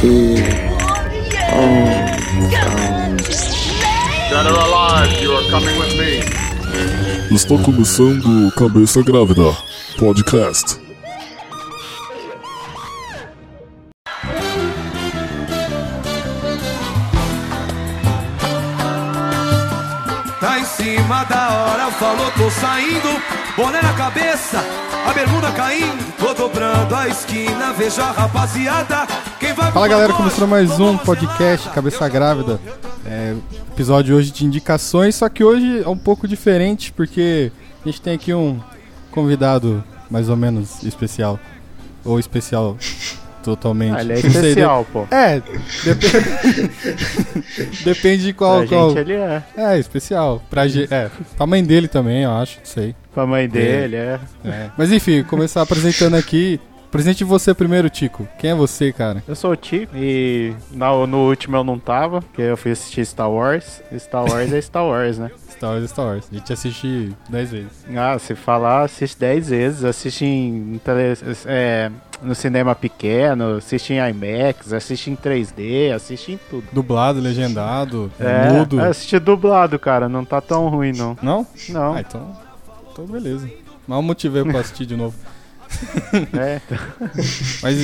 T O Dead or alive, you are coming with me. Está começando Cabeça Grávida Podcast. Tá em cima da hora, falou, tô saindo. Boné na cabeça, a bermuda caindo. Tô dobrando a esquina, vejo a rapaziada. Quem vai Fala galera, começando mais um podcast Cabeça Grávida. É, episódio hoje de indicações, só que hoje é um pouco diferente porque a gente tem aqui um convidado mais ou menos especial. Ou especial totalmente. Ah, ele é sei, especial, pô. de- É, dep- depende de qual. Pra qual... gente ele é. É, especial. Pra, ge- é, pra mãe dele também, eu acho, não sei. Pra mãe dele, é. É. Mas enfim, começar apresentando aqui. Presente você primeiro, Tico. Quem é você, cara? Eu sou o Tico e no, no último eu não tava, porque eu fui assistir Star Wars. Star Wars é Star Wars, né? Star Wars, Star Wars. A gente assiste 10 vezes. Ah, se falar, assiste 10 vezes. Assiste em tele, é, no cinema pequeno, assiste em IMAX, assiste em 3D, assiste em tudo. Dublado, legendado, É, mudo. assiste dublado, cara. Não tá tão ruim, não. Não? Não, Ah, então. Então beleza. Mal motivei pra assistir de novo. é. Mas,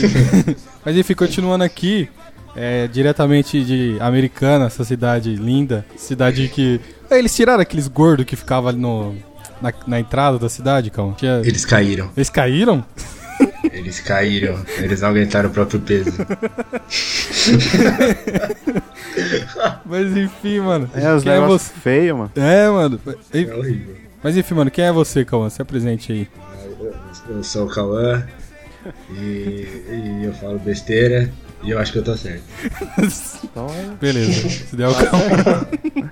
mas enfim, continuando aqui. é, diretamente de Americana, essa cidade linda. Cidade que. É, Eles tiraram aqueles gordos que ficavam ali no, na, na entrada da cidade, calma. Tinha- Eles caíram. Eles caíram? Eles caíram. Eles não aguentaram o próprio peso. Mas enfim, mano. É, os Quem é negócios você? feios, mano. É, mano. É horrível. Mas enfim, mano, quem é você, Cauã? Se apresente aí. Eu sou o Cauã e, e eu falo besteira e eu acho que eu tô certo. Então, é- Beleza. Se der o Cauã.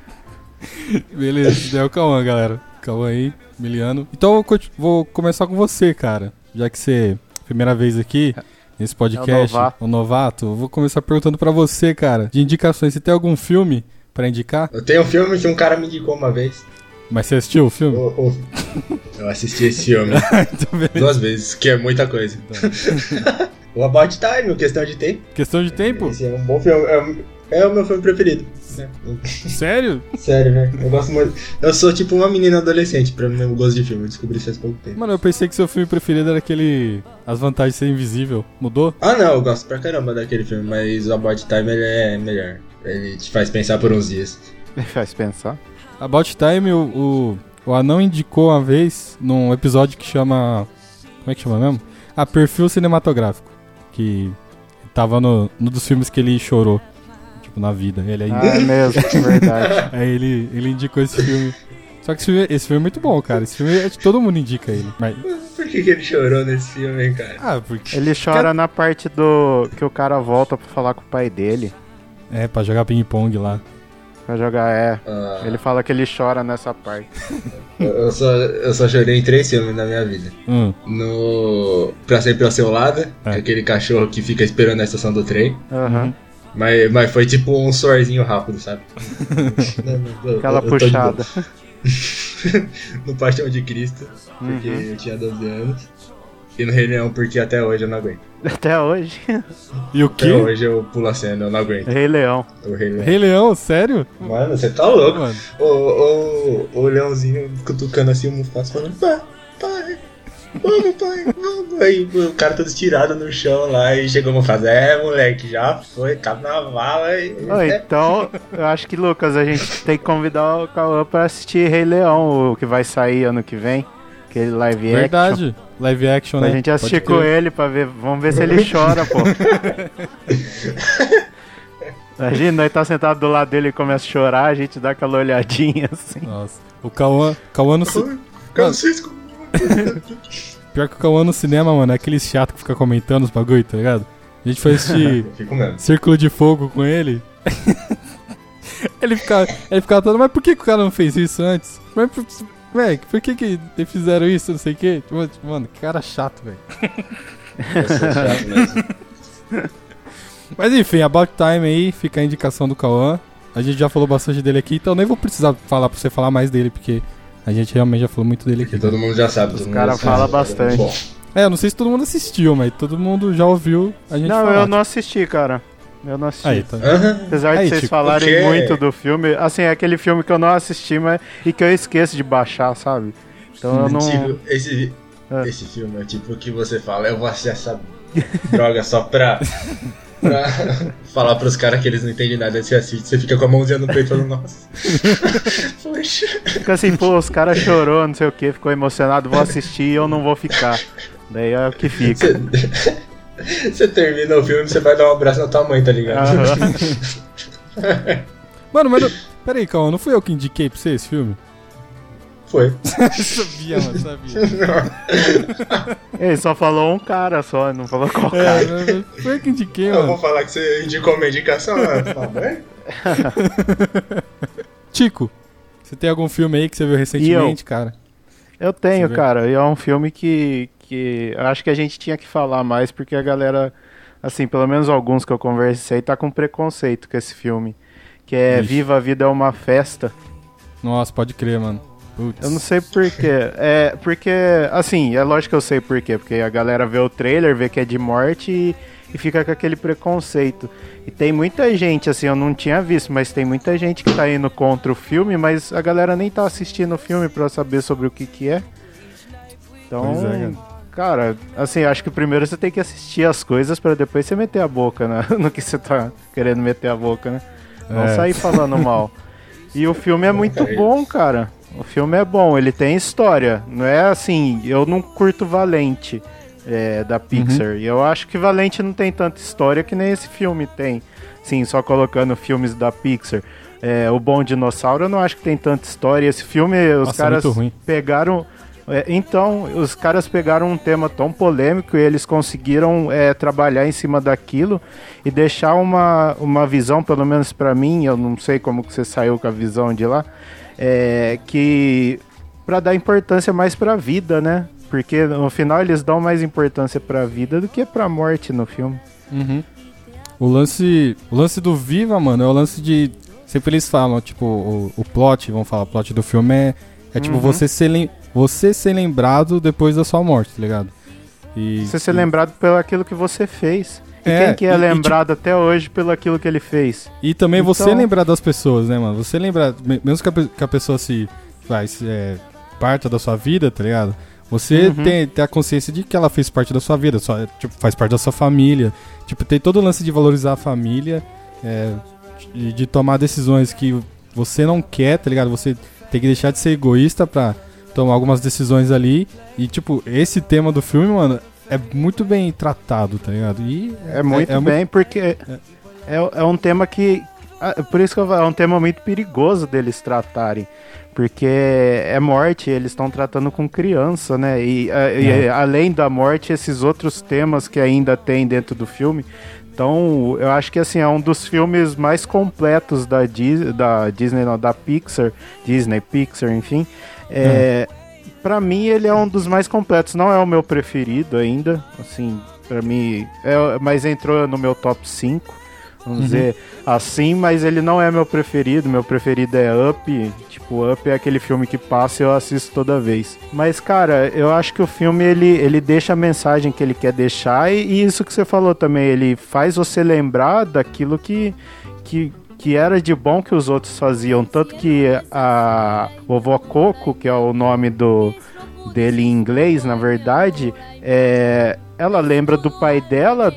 Beleza, se der o Cauã, galera. Cauã aí, Miliano. Então eu vou começar com você, cara. Já que você é primeira vez aqui nesse podcast, É o novato. o novato, eu vou começar perguntando pra você, cara, de indicações. Você tem algum filme pra indicar? Eu tenho um filme que um cara me indicou uma vez. Mas você assistiu o filme? O- Eu assisti esse filme então, duas vezes, que é muita coisa. o About Time, Questão de Tempo. Questão de tempo? Esse é um bom filme. É, é o meu filme preferido. Sério? Sério, velho. Eu gosto muito. Eu sou tipo uma menina adolescente pra meu gosto de filme. Eu descobri isso faz pouco tempo. Mano, eu pensei que seu filme preferido era aquele As Vantagens de Ser Invisível. Mudou? Ah, não, eu gosto pra caramba daquele filme, mas o About Time ele é melhor. Ele te faz pensar por uns dias. faz pensar. About Time, o, o, o Anão indicou uma vez num episódio que chama. Como é que chama mesmo? Ah, Perfil Cinematográfico. Que tava no, no dos filmes que ele chorou. Tipo, na vida. Ele aí, Ah, é mesmo, verdade. aí ele, ele indicou esse filme. Só que esse filme, esse filme é muito bom, cara. Esse filme é de todo mundo indica ele. Mas, Por que, que ele chorou nesse filme, hein, cara? ah, porque. Ele chora na parte do que o cara volta pra falar com o pai dele. É, pra jogar ping-pong lá. Pra jogar, é. Ah, Ele fala que ele chora nessa parte. eu, só, eu só chorei em três filmes na minha vida. Hum, No Pra Sempre ao Seu Lado, é aquele cachorro que fica esperando na estação do trem. Aham. Mas, mas foi tipo um sorzinho rápido, sabe? Eu- Aquela eu boa. puxada. no Paixão de Cristo, porque Uhum. eu tinha 12 anos. E no Rei Leão, porque até hoje eu não aguento. Até hoje. E o Até quê? hoje eu pulo a cena, eu não aguento. Rei Leão. O Rei Leão. Rei Leão, sério? Mano, você tá louco. Mano. O, o, o leãozinho cutucando assim o Mufasa falando, pai, pai, vamos pai, vamos. Aí o cara todo estirado no chão lá e chegou o Mufasa, é moleque, já foi, tá na vala e... Ô, então, eu acho que, Lucas, a gente tem que convidar o Cauã pra assistir Rei Leão, o que vai sair ano que vem. Aquele live action. Verdade. Live action, Pra né? gente assistir com ele pra ver. Vamos ver se ele chora, pô. Imagina, nós tá sentado do lado dele e começa a chorar, a gente dá aquela olhadinha assim. Nossa. O Cauã, Cauã no, ci- Francisco, Pior que o Cauã no cinema, mano, é aquele chato que fica comentando os bagulho, tá ligado? A gente foi assistir. Círculo de Fogo com ele. ele ficava, ele ficava todo, mas por que, que o cara não fez isso antes? Mas, por- véi, por que que eles fizeram isso, não sei o quê? Tipo, tipo, Mano, que cara chato, velho. Mas enfim, About Time aí, fica a indicação do Cauã. A gente já falou bastante dele aqui, então nem vou precisar falar pra você falar mais dele, porque a gente realmente já falou muito dele aqui. Que todo mundo já sabe. Os todo mundo cara já sabe. fala bastante. Bom, É, eu não sei se todo mundo assistiu, mas todo mundo já ouviu a gente Não, falar. eu não assisti, cara. Eu não assisti. Aí, tá. Aham. Apesar Aí, de vocês Chico, falarem porque- muito do filme, assim, é aquele filme que eu não assisti, mas e que eu esqueço de baixar, sabe? Então eu não. Tipo, esse, É. esse filme é tipo o que você fala, eu vou assistir essa droga só pra, pra falar pros caras que eles não entendem nada, você assiste, você fica com a mãozinha no peito falando, nossa. Poxa. Fica assim, pô, os caras chorou, não sei o que, ficou emocionado, vou assistir e eu não vou ficar. Daí é o que fica. Você, você termina o filme, você vai dar um abraço na tua mãe, tá ligado? Mano, mas. Não... Pera aí, calma, não fui eu que indiquei pra você esse filme? Foi. sabia, mano, sabia. Ele só falou um cara só, não falou qual É, cara. mas foi eu que indiquei, Eu vou mano. falar que você indicou uma indicação, né? "Ué?" Tico, você tem algum filme aí que você viu recentemente, cara? Eu tenho, cara, e é um filme que, que eu acho que a gente tinha que falar mais, porque a galera, assim, pelo menos alguns que eu conversei, tá com preconceito com esse filme. Que é Ixi. Viva a Vida é uma Festa. Nossa, pode crer, mano. Putz. Eu não sei porquê. É, porque, assim, é lógico que eu sei porquê, porque a galera vê o trailer, vê que é de morte e, e fica com aquele preconceito. E tem muita gente, assim, eu não tinha visto, mas tem muita gente que tá indo contra o filme, mas a galera nem tá assistindo o filme pra saber sobre o que que é. Então, é, cara, assim, acho que primeiro você tem que assistir as coisas pra depois você meter a boca né, no que você tá querendo meter a boca, né? Não É. sair falando mal. E o filme é muito bom, cara. O filme é bom, ele tem história. Não é assim, eu não curto Valente é, da Pixar. E eu acho que Valente não tem tanta história que nem esse filme tem. Sim, só colocando filmes da Pixar. É, o Bom Dinossauro eu não acho que tem tanta história. Esse filme, os Nossa, caras muito ruim. pegaram. é, então, os caras pegaram um tema tão polêmico e eles conseguiram é, trabalhar em cima daquilo e deixar uma, uma visão, pelo menos pra mim, eu não sei como que você saiu com a visão de lá, é, que para dar importância mais pra vida, né? Porque no final eles dão mais importância pra vida do que pra morte no filme. Uhum. O lance, o lance do Viva, mano, é o lance de. Sempre eles falam, tipo, o, o plot, vamos falar, o plot do filme é, é tipo Uhum. você, ser você ser lembrado depois da sua morte, tá ligado? E, Você ser e- lembrado pelo aquilo que você fez. É, quem que é e- e, lembrado até hoje pelo aquilo que ele fez? E também você Então- lembrar das pessoas, né, mano? Você lembrar, me- mesmo que a, que a pessoa se faz é, parte da sua vida, tá ligado? Você Uhum. tem, tem a consciência de que ela fez parte da sua vida, só, tipo, faz parte da sua família. Tipo, tem todo o lance de valorizar a família, é, de, de tomar decisões que você não quer, tá ligado? Você tem que deixar de ser egoísta pra tomar algumas decisões ali. E, tipo, esse tema do filme, mano, é muito bem tratado, tá ligado? E É muito é bem, porque é, é um tema que. ah, Por isso que eu é um tema muito perigoso deles tratarem. Porque é morte, eles estão tratando com criança, né? E, ah, e, É. além da morte, esses outros temas que ainda tem dentro do filme. Então, eu acho que assim, é um dos filmes mais completos da, Dis da Disney, não, da Pixar, Disney, Pixar, enfim. É, Pra mim, ele é um dos mais completos. Não é o meu preferido ainda, assim, pra mim, é, mas entrou no meu top 5, vamos Uhum. dizer assim, mas ele não é meu preferido. Meu preferido é Up. Tipo, Up é aquele filme que passa e eu assisto toda vez. Mas, cara, eu acho que o filme ele, ele deixa a mensagem que ele quer deixar e, e isso que você falou também, ele faz você lembrar daquilo que. que que era de bom que os outros faziam, tanto que a vovó Coco, que é o nome do dele em inglês, na verdade, é, ela lembra do pai dela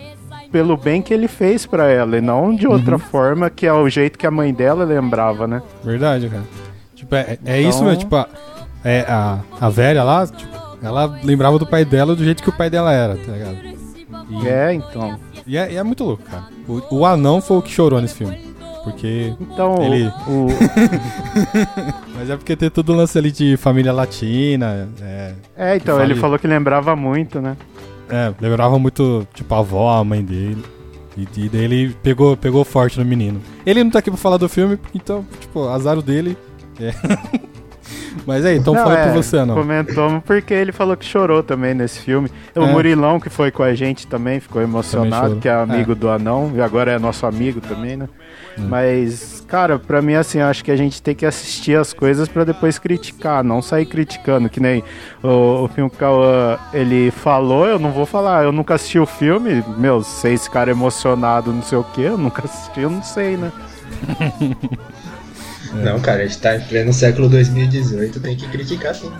pelo bem que ele fez pra ela e não de outra Uhum. forma que é o jeito que a mãe dela lembrava, né? Verdade, cara. Tipo, é, é Então- isso mesmo, tipo, a, é, a, a velha lá, tipo, ela lembrava do pai dela do jeito que o pai dela era, tá ligado? E É, então. e é, e é muito louco, cara. O, o anão foi o que chorou nesse filme. Porque. Então, Ele- o, Mas é porque tem todo o lance ali de família latina. É, é, então, Que ele falou que lembrava muito, né? é, lembrava muito, tipo, a avó, a mãe dele. E, e daí ele pegou, pegou forte no menino. Ele não tá aqui pra falar do filme, então, tipo, azar dele. É. Mas aí, então Não, fala é, pra você, não. Comentou porque ele falou que chorou também nesse filme. O É. Murilão, que foi com a gente também, ficou emocionado, chorou. que é amigo do anão, e agora é nosso amigo também, né? Mas, cara, pra mim, assim, acho que a gente tem que assistir as coisas pra depois criticar, não sair criticando, que nem o, o filme que o Cauã, ele falou, eu não vou falar, eu nunca assisti o filme, meu, sei esse cara emocionado, não sei o que, eu nunca assisti, eu não sei, né? Não, cara, a gente tá em pleno século 2018, tem que criticar sim.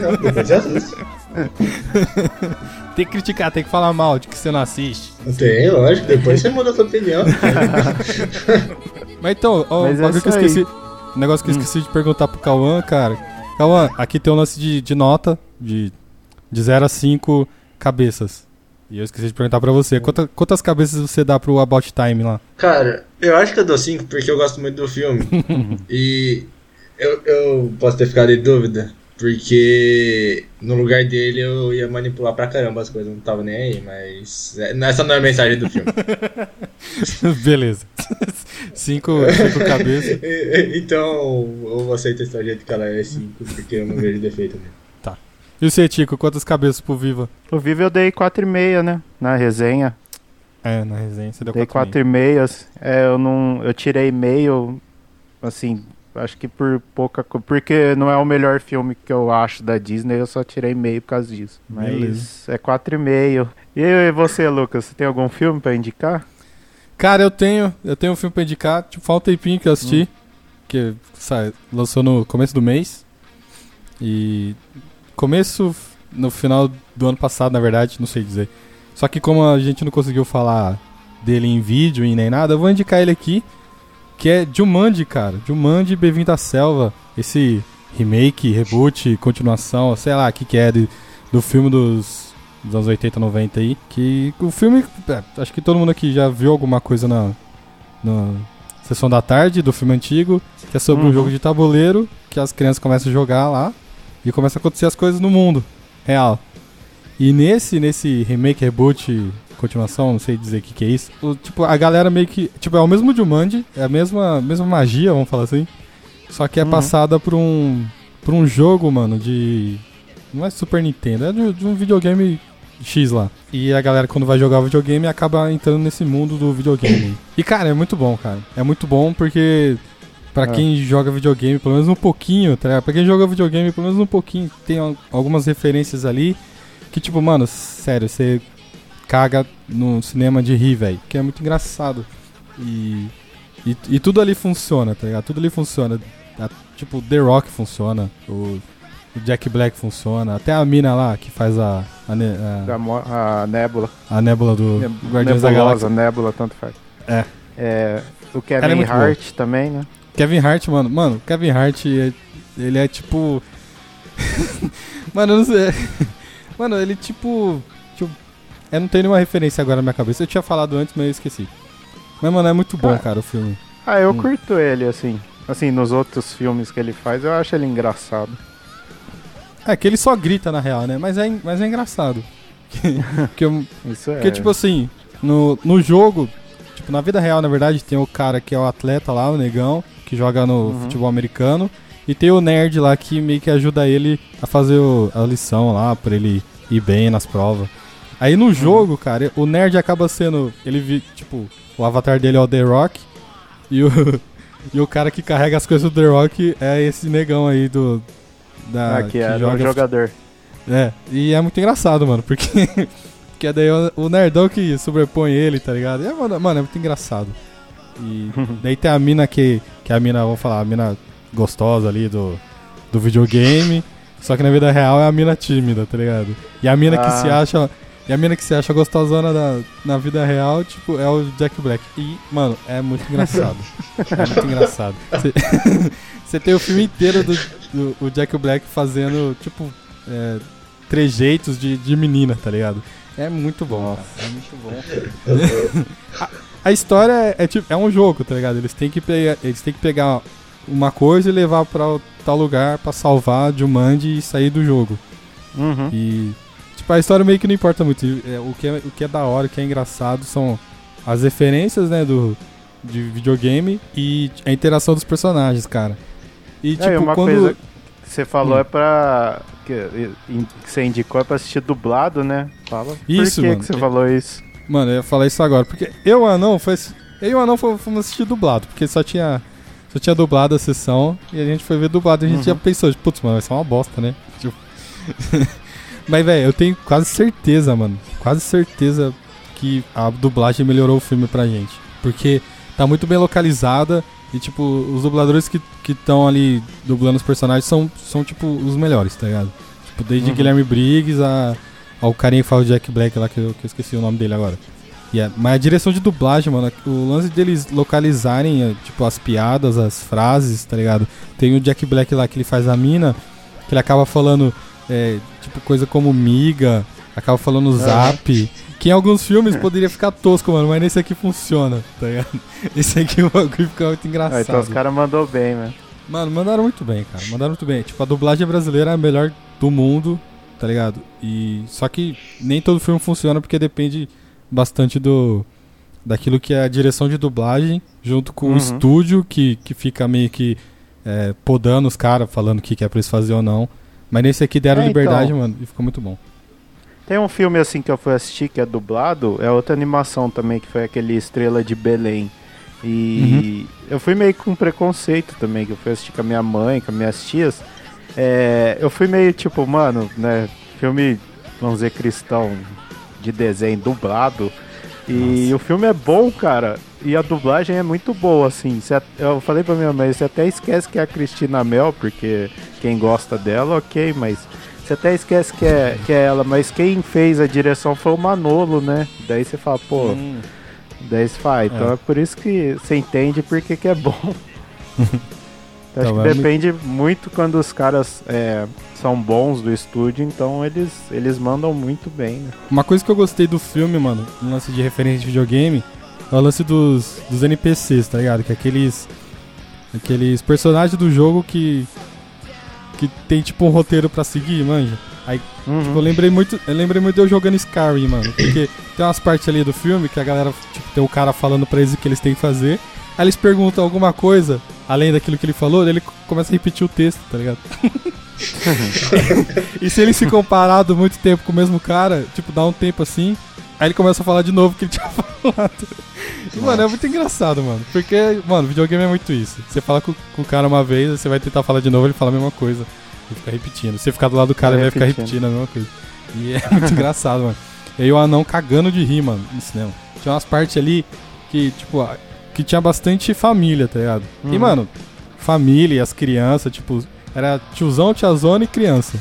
Não, depois assisto. Tem que criticar, tem que falar mal de que você não assiste. Não tem, lógico, depois você muda a sua opinião. Mas então, ó, Mas um é que eu esqueci. Um negócio que eu esqueci de perguntar pro Cauã, cara. Cauã, aqui tem um lance de, de nota de, de 0 a 5 cabeças. E eu esqueci de perguntar pra você. Quanta- quantas cabeças você dá pro About Time lá? Cara, eu acho que eu dou 5 porque eu gosto muito do filme. e eu, eu posso ter ficado em dúvida, porque no lugar dele eu ia manipular pra caramba as coisas, não tava nem aí, mas é, essa não é a mensagem do filme. Beleza. cinco, cinco cabeças. então eu aceito a história do jeito que ela é 5, porque eu não vejo defeito nele. E você, Tico, quantas cabeças pro Viva? O Vivo eu dei 4,5, né? Na resenha. É, na resenha você deu Dei 4,5. 4,5. É, eu não. Eu tirei meio. Assim, acho que por pouca coisa. Porque não é o melhor filme que eu acho da Disney, eu só tirei meio por causa disso. Mas Beleza. é 4,5. E você, Lucas, você tem algum filme pra indicar? Cara, eu tenho, eu tenho um filme pra indicar. Tipo, faz um tempinho que eu assisti. Que sai, lançou no começo do mês. E. Começo. No final do ano passado, na verdade, não sei dizer. Só que como a gente não conseguiu falar dele em vídeo e nem nada, eu vou indicar ele aqui. Que é Jumanji, cara. Jumanji Bem-vindo à Selva. Esse remake, reboot, continuação, sei lá o que, que é de- do filme dos, dos anos 80, 90 aí. Que o filme. é, acho que todo mundo aqui já viu alguma coisa na, na sessão da tarde do filme antigo. Que é sobre um Uhum. jogo de tabuleiro. Que as crianças começam a jogar lá. E começam a acontecer as coisas no mundo real. E nesse, nesse remake, reboot, continuação, não sei dizer o que, que é isso. o- tipo, a galera meio que. Tipo, é o mesmo Jumanji, é a mesma, mesma magia, vamos falar assim. Só que é Uhum. passada por um. por um jogo, mano, de. Não é Super Nintendo, é de, de um videogame X lá. E a galera, quando vai jogar o videogame, acaba entrando nesse mundo do videogame. e, cara, é muito bom, cara. É muito bom porque. Pra É. quem joga videogame, pelo menos um pouquinho, tá ligado? Pra quem joga videogame, pelo menos um pouquinho, tem al- algumas referências ali que, tipo, mano, sério, você caga no cinema de rir, velho. Que é muito engraçado. E, e. e tudo ali funciona, tá ligado? Tudo ali funciona. A- tipo, The Rock funciona. O, o Jack Black funciona. Até a mina lá que faz a. A, a- a Nebula. a nébula do Neb- Guardiões da Galáxia. Nebula, tanto faz. É. É, o é Kevin muito Hart também, né? Kevin Hart, mano. Mano, Kevin Hart, é- ele é tipo. mano, eu não sei. Mano, ele tipo. tipo eu não tenho nenhuma referência agora na minha cabeça. Eu tinha falado antes, mas eu esqueci. Mas, mano, é muito bom, Ah. cara, o filme. Ah, eu Hum. curto ele, assim. Assim, nos outros filmes que ele faz, eu acho ele engraçado. É que ele só grita na real, né? Mas é, mas é engraçado. Porque, eu- Isso é. porque tipo assim, no, no jogo, tipo, na vida real, na verdade, tem o cara que é o atleta lá, o negão, que joga no Uhum. futebol americano. E tem o nerd lá que meio que ajuda ele a fazer o- a lição lá, pra ele ir bem nas provas. Aí Uhum. no jogo, cara, o nerd acaba sendo. Ele tipo, o avatar dele é o The Rock. E o, e o cara que carrega as coisas do The Rock é esse negão aí do. Da, ah, que era um jogador. é, e é muito engraçado, mano, porque. porque daí o, o nerdão que sobrepõe ele, tá ligado? É, mano, mano, é muito engraçado. E daí tem a mina que. Que é a mina, vamos falar, a mina gostosa ali do, do videogame. Só que na vida real é a mina tímida, tá ligado? E a mina que Ah. se acha. E a mina que se acha gostosona na, na vida real, tipo, é o Jack Black. E, mano, é muito engraçado. é muito engraçado. Você- tem o filme inteiro do, do o Jack Black fazendo, tipo, é, trejeitos de, de menina, tá ligado? É muito bom. É muito bom. a, a história é, é tipo, é um jogo, tá ligado? Eles têm que pegar, eles têm que pegar uma coisa e levar pra tal lugar pra salvar Jumanji e sair do jogo. Uhum. E tipo, a história meio que não importa muito. É, o, que é, o que é da hora, o que é engraçado são as referências, né, do de videogame e a interação dos personagens, cara. E É, tipo, e uma quando coisa que você falou é pra. Que, que você indicou é pra assistir dublado, né? Fala. Isso, Por que, mano. que você falou isso? Mano, eu ia falar isso agora, porque eu e o Anão foi. Eu e o Anão fomos assistir dublado, porque só tinha. Só tinha dublado a sessão e a gente foi ver dublado e a gente já pensou, tipo, putz, mano, vai ser uma bosta, né? Tipo... Mas, velho, eu tenho quase certeza, mano. Quase certeza que a dublagem melhorou o filme pra gente. Porque tá muito bem localizada e, tipo, os dubladores que estão ali dublando os personagens são, são, tipo, os melhores, tá ligado? Tipo, desde Guilherme Briggs a, ao carinha que fala o Jack Black lá, que eu, que eu esqueci o nome dele agora. A- mas a direção de dublagem, mano, o lance deles localizarem, eh, tipo, as piadas, as frases, tá ligado? Tem o Jack Black lá que ele faz a mina, que ele acaba falando, é, tipo, coisa como miga, acaba falando zap, que em alguns filmes poderia ficar tosco, mano, mas nesse aqui funciona, tá ligado? Esse aqui o bagulho fica muito engraçado. Ah, então os caras mandou bem, né? Mano, mandaram muito bem, cara. Mandaram muito bem. Tipo, a dublagem brasileira é a melhor do mundo, tá ligado? E só que nem todo filme funciona porque depende bastante do daquilo que é a direção de dublagem junto com Uhum. o estúdio que, que fica meio que é, podando os caras, falando o que, que é pra eles fazer ou não. Mas nesse aqui deram É, liberdade, então. mano, e ficou muito bom. Tem um filme assim que eu fui assistir que é dublado, é outra animação também, que foi aquele Estrela de Belém. E eu fui meio com preconceito também, que eu fui assistir com a minha mãe, com as minhas tias. É, eu fui meio tipo, mano, né, filme, vamos dizer, cristão de desenho dublado. E o filme é bom, cara. E a dublagem é muito boa, assim. Eu falei pra minha mãe, você até esquece que é a Cristina Mel, porque quem gosta dela, ok, mas você até esquece que é, que é ela, mas quem fez a direção foi o Manolo, né? Daí você fala, pô, daí você fala, então é. É. por isso que você entende porque que é bom. Então, acho Então, que é depende muito quando os caras é, são bons do estúdio, então eles, eles mandam muito bem, né? Uma coisa que eu gostei do filme, mano, no lance de referência de videogame, é o lance dos, dos NPCs, tá ligado? Que é aqueles. Aqueles personagens do jogo que. Que tem tipo um roteiro pra seguir, manja. Aí Uhum. tipo, eu lembrei muito. Eu lembrei muito de eu jogando Skyrim, mano. Porque tem umas partes ali do filme que a galera, tipo, tem o cara falando pra eles o que eles têm que fazer. Aí eles perguntam alguma coisa, além daquilo que ele falou, ele começa a repetir o texto, tá ligado? e se eles ficam parados muito tempo com o mesmo cara, tipo, dá um tempo assim, aí ele começa a falar de novo o que ele tinha falado. E, mano, é muito engraçado, mano. Porque, mano, videogame é muito isso. Você fala com, com o cara uma vez, você vai tentar falar de novo, ele fala a mesma coisa. E fica repetindo. Se você ficar do lado do cara, ele vai ficar repetindo. a mesma coisa. E é muito engraçado, mano. E aí o anão cagando de rir, mano, no cinema. Tinha umas partes ali que, tipo, que tinha bastante família, tá ligado? E, Uhum. mano, família e as crianças, tipo, era tiozão, tiazona e criança.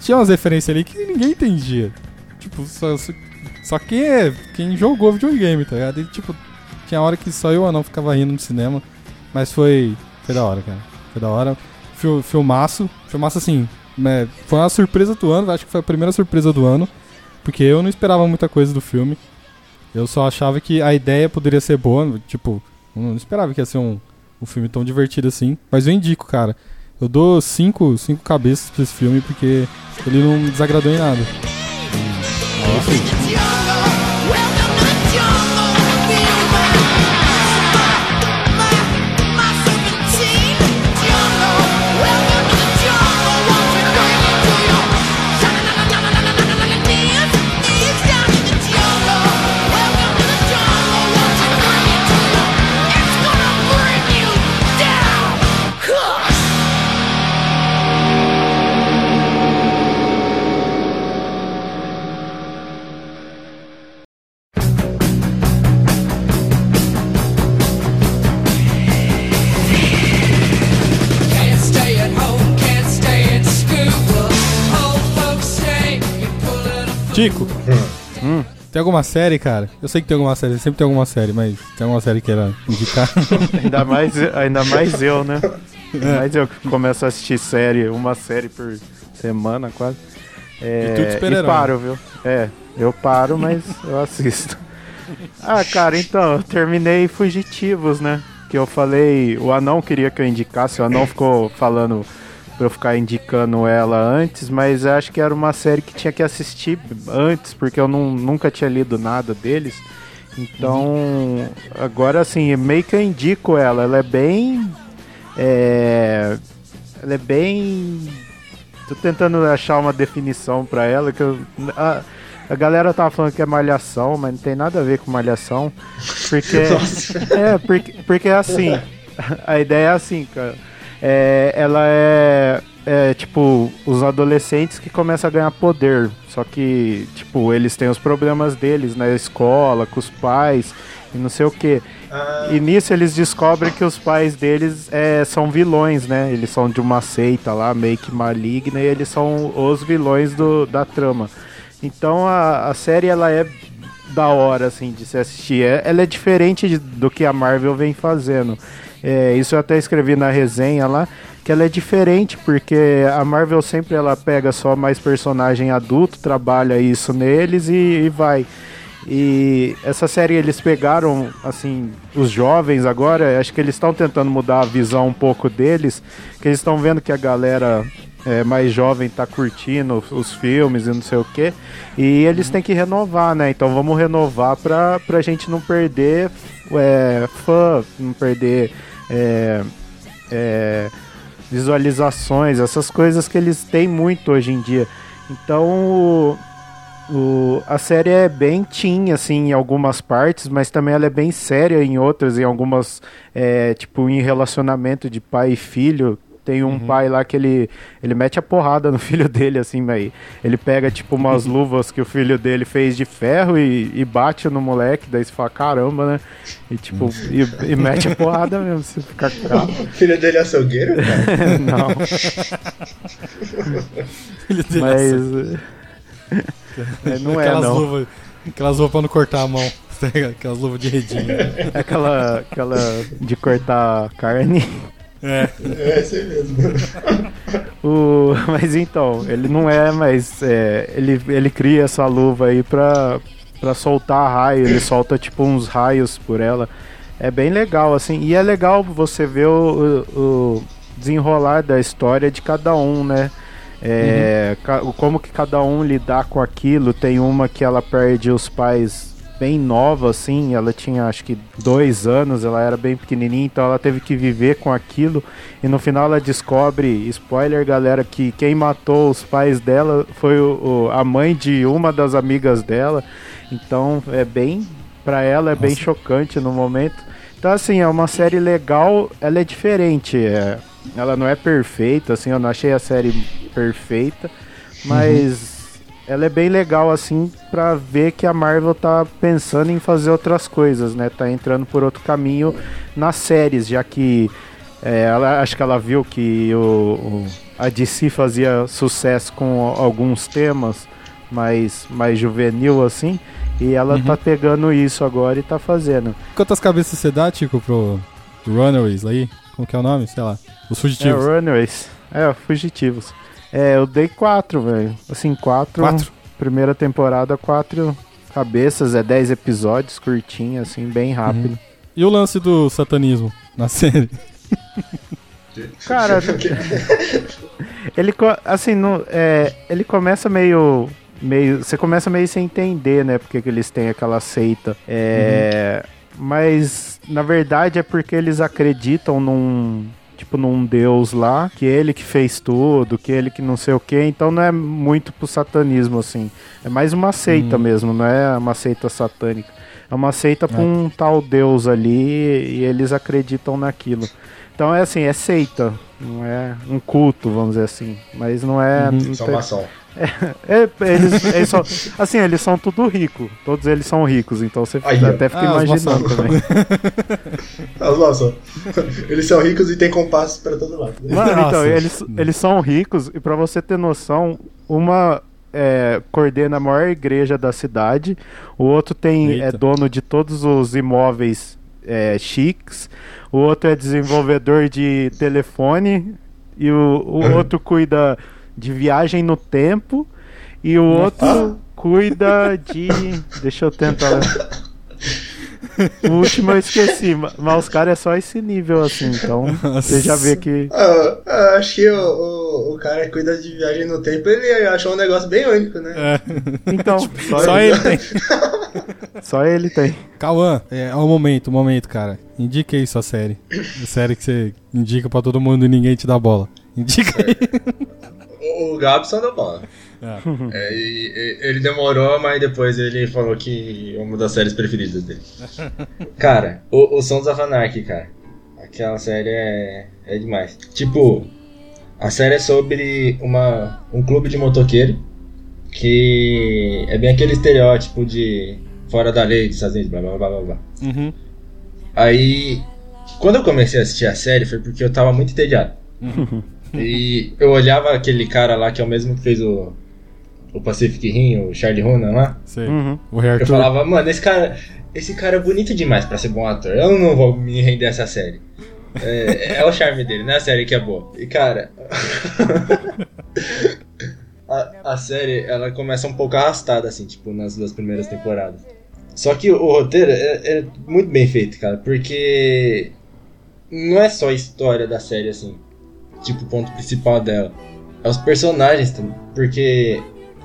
Tinha umas referências ali que ninguém entendia. Tipo, só, só, quem é. Quem jogou videogame, tá ligado? E, tipo, tinha hora que só eu o anão ficava rindo no cinema. Mas foi. Foi da hora, cara. Foi da hora. Fil, filmaço. Filmaço assim. né, foi uma surpresa do ano, acho que foi a primeira surpresa do ano. Porque eu não esperava muita coisa do filme. Eu só achava que a ideia poderia ser boa. Tipo, não esperava que ia ser um, um filme tão divertido assim. Mas eu indico, cara. Eu dou cinco, cinco cabeças pra esse filme porque ele não desagradou em nada. É pulling a Tico, tem alguma série, cara? Eu sei que tem alguma série, sempre tem alguma série, mas tem alguma série que era indicar? Ainda mais, ainda mais eu, né? É. Mais eu que começo a assistir série, uma série por semana quase. É, E tudo de super-herói. paro, viu? É, eu paro, mas eu assisto. Ah, cara, então, eu terminei Fugitivos, né? Que eu falei, o anão queria que eu indicasse, o anão ficou falando pra eu ficar indicando ela antes, mas acho que era uma série que tinha que assistir antes, porque eu não, nunca tinha lido nada deles. Então, agora assim, meio que eu indico ela. Ela é bem. É, ela é bem tô tentando achar uma definição pra ela, que eu, a, a galera tava falando que é malhação, mas não tem nada a ver com malhação. Porque. é, porque, porque é assim. A ideia é assim, cara. É, ela é, é tipo os adolescentes que começam a ganhar poder. Só que, tipo, eles têm os problemas deles na escola, com os pais e não sei o que. Ah, E nisso eles descobrem que os pais deles é, são vilões, né? Eles são de uma seita lá, meio que maligna, e eles são os vilões do, da trama. Então a, a série ela é da hora, assim, de se assistir. É- Ela é diferente de- do que a Marvel vem fazendo. É, isso eu até escrevi na resenha lá, que ela é diferente, porque a Marvel sempre ela pega só mais personagem adulto, trabalha isso neles e, e vai. E essa série eles pegaram, assim, os jovens agora, acho que eles estão tentando mudar a visão um pouco deles, que eles estão vendo que a galera é, mais jovem tá curtindo os filmes e não sei o que, e eles têm que renovar, né? Então vamos renovar pra, pra gente não perder é, fã, não perder é, é, visualizações, essas coisas que eles têm muito hoje em dia. Então o- o, a série é bem teen, assim, em algumas partes, mas também ela é bem séria em outras, em algumas, é, tipo, em relacionamento de pai e filho. Tem um pai lá que ele, ele mete a porrada no filho dele, assim, mas ele pega, tipo, umas luvas que o filho dele fez de ferro e, e bate no moleque, daí você fala, caramba, né? E, tipo, e, e mete a porrada mesmo, você fica bravo. o filho dele é açougueiro, cara. Não, Filho dele, mas... é, não é, aquelas não. luvas. Aquelas luvas pra não cortar a mão. Aquelas luvas de redinho. É aquela, aquela de cortar carne. É. É esse mesmo. O, mas então, ele não é, mas é, ele, ele cria essa luva aí pra, pra soltar raio. Ele solta tipo uns raios por ela. É bem legal, assim. E é legal você ver o, o- desenrolar da história de cada um, né? É, ca- o- como que cada um lidar com aquilo. Tem uma que ela perde os pais bem nova, assim. Ela tinha acho que dois anos, ela era bem pequenininha, então ela teve que viver com aquilo. E no final ela descobre, spoiler galera, que quem matou os pais dela foi o- o- a mãe de uma das amigas dela. Então é bem, pra ela é bem Nossa. chocante no momento. Então assim, é uma série legal, ela é diferente. é, ela não é perfeita, assim, eu não achei a série perfeita, mas ela é bem legal assim pra ver que a Marvel tá pensando em fazer outras coisas, né? Tá entrando por outro caminho nas séries, já que é, ela, acho que ela viu que o, o- a DC fazia sucesso com alguns temas mais, mais juvenil assim, e ela tá pegando isso agora e tá fazendo. Quantas cabeças você dá, Tico, pro Runaways aí? Como que é o nome? Sei lá. Os É, fugitivos. Runaways. É, Fugitivos. É, eu dei quatro, velho. Assim, quatro. Quatro? Primeira temporada, quatro cabeças, é dez episódios, curtinho, assim, bem rápido. E o lance do satanismo na série? Cara, ele, assim, no, é, ele começa meio, meio... Você começa meio sem entender, né? Porque que eles têm aquela seita. É, Mas, na verdade, é porque eles acreditam num... Tipo, num deus lá, que ele que fez tudo, que ele que não sei o que, então não é muito pro satanismo, assim. É mais uma seita mesmo, não é uma seita satânica. É uma seita pra É. um tal deus ali e eles acreditam naquilo. Então é assim, é seita, não é um culto, vamos dizer assim. Mas não é. não Só tem- maçom. É, eles, eles são, assim, eles são tudo ricos. Todos eles são ricos, então você Aí, até fica Ah, imaginando também. As maçom. Eles são ricos e tem compassos pra todo lado. Mano, Nossa. então, eles, eles são ricos, e pra você ter noção, uma é, coordena a maior igreja da cidade, o outro tem é dono de todos os imóveis é, chiques, o outro é desenvolvedor de telefone, e o, o outro cuida de viagem no tempo, e o outro cuida de. Deixa eu tentar. O último eu esqueci, ma- mas os caras é só esse nível assim, então você já vê que. Ah, ah, acho que o, o, o cara que cuida de viagem no tempo, ele achou um negócio bem único, né? É. Então, só, Só ele, ele tem. só ele tem. Cauã, é, é o momento, o momento, cara. Indica aí sua série. A série que você indica pra todo mundo e ninguém te dá bola. Indica aí. o, o Gabson deu bola. Ah. É, e- e- ele demorou, mas depois ele falou que é uma das séries preferidas dele. Cara, o, o Sons of Anarchy, cara. Aquela série é, é demais. Tipo, a série é sobre uma, um clube de motoqueiro que é bem aquele estereótipo de fora da lei dos Estados Unidos, blá blá blá blá blá. Uhum. Aí, quando eu comecei a assistir a série foi porque eu tava muito entediado. E eu olhava aquele cara lá que é o mesmo que fez o, o Pacific Rim, o Charlie Hunnam lá. Sei. Uhum. O Rei Eu Arthur. falava, mano, esse cara, esse cara é bonito demais pra ser bom ator. Eu não vou me render a essa série. É, é o charme dele, não é a série que é boa. E cara. a, a série, ela começa um pouco arrastada, assim, tipo, nas duas primeiras temporadas. Só que o, o roteiro é, é muito bem feito, cara, porque. Não é só a história da série, assim. Tipo, o ponto principal dela. É os personagens, tá? porque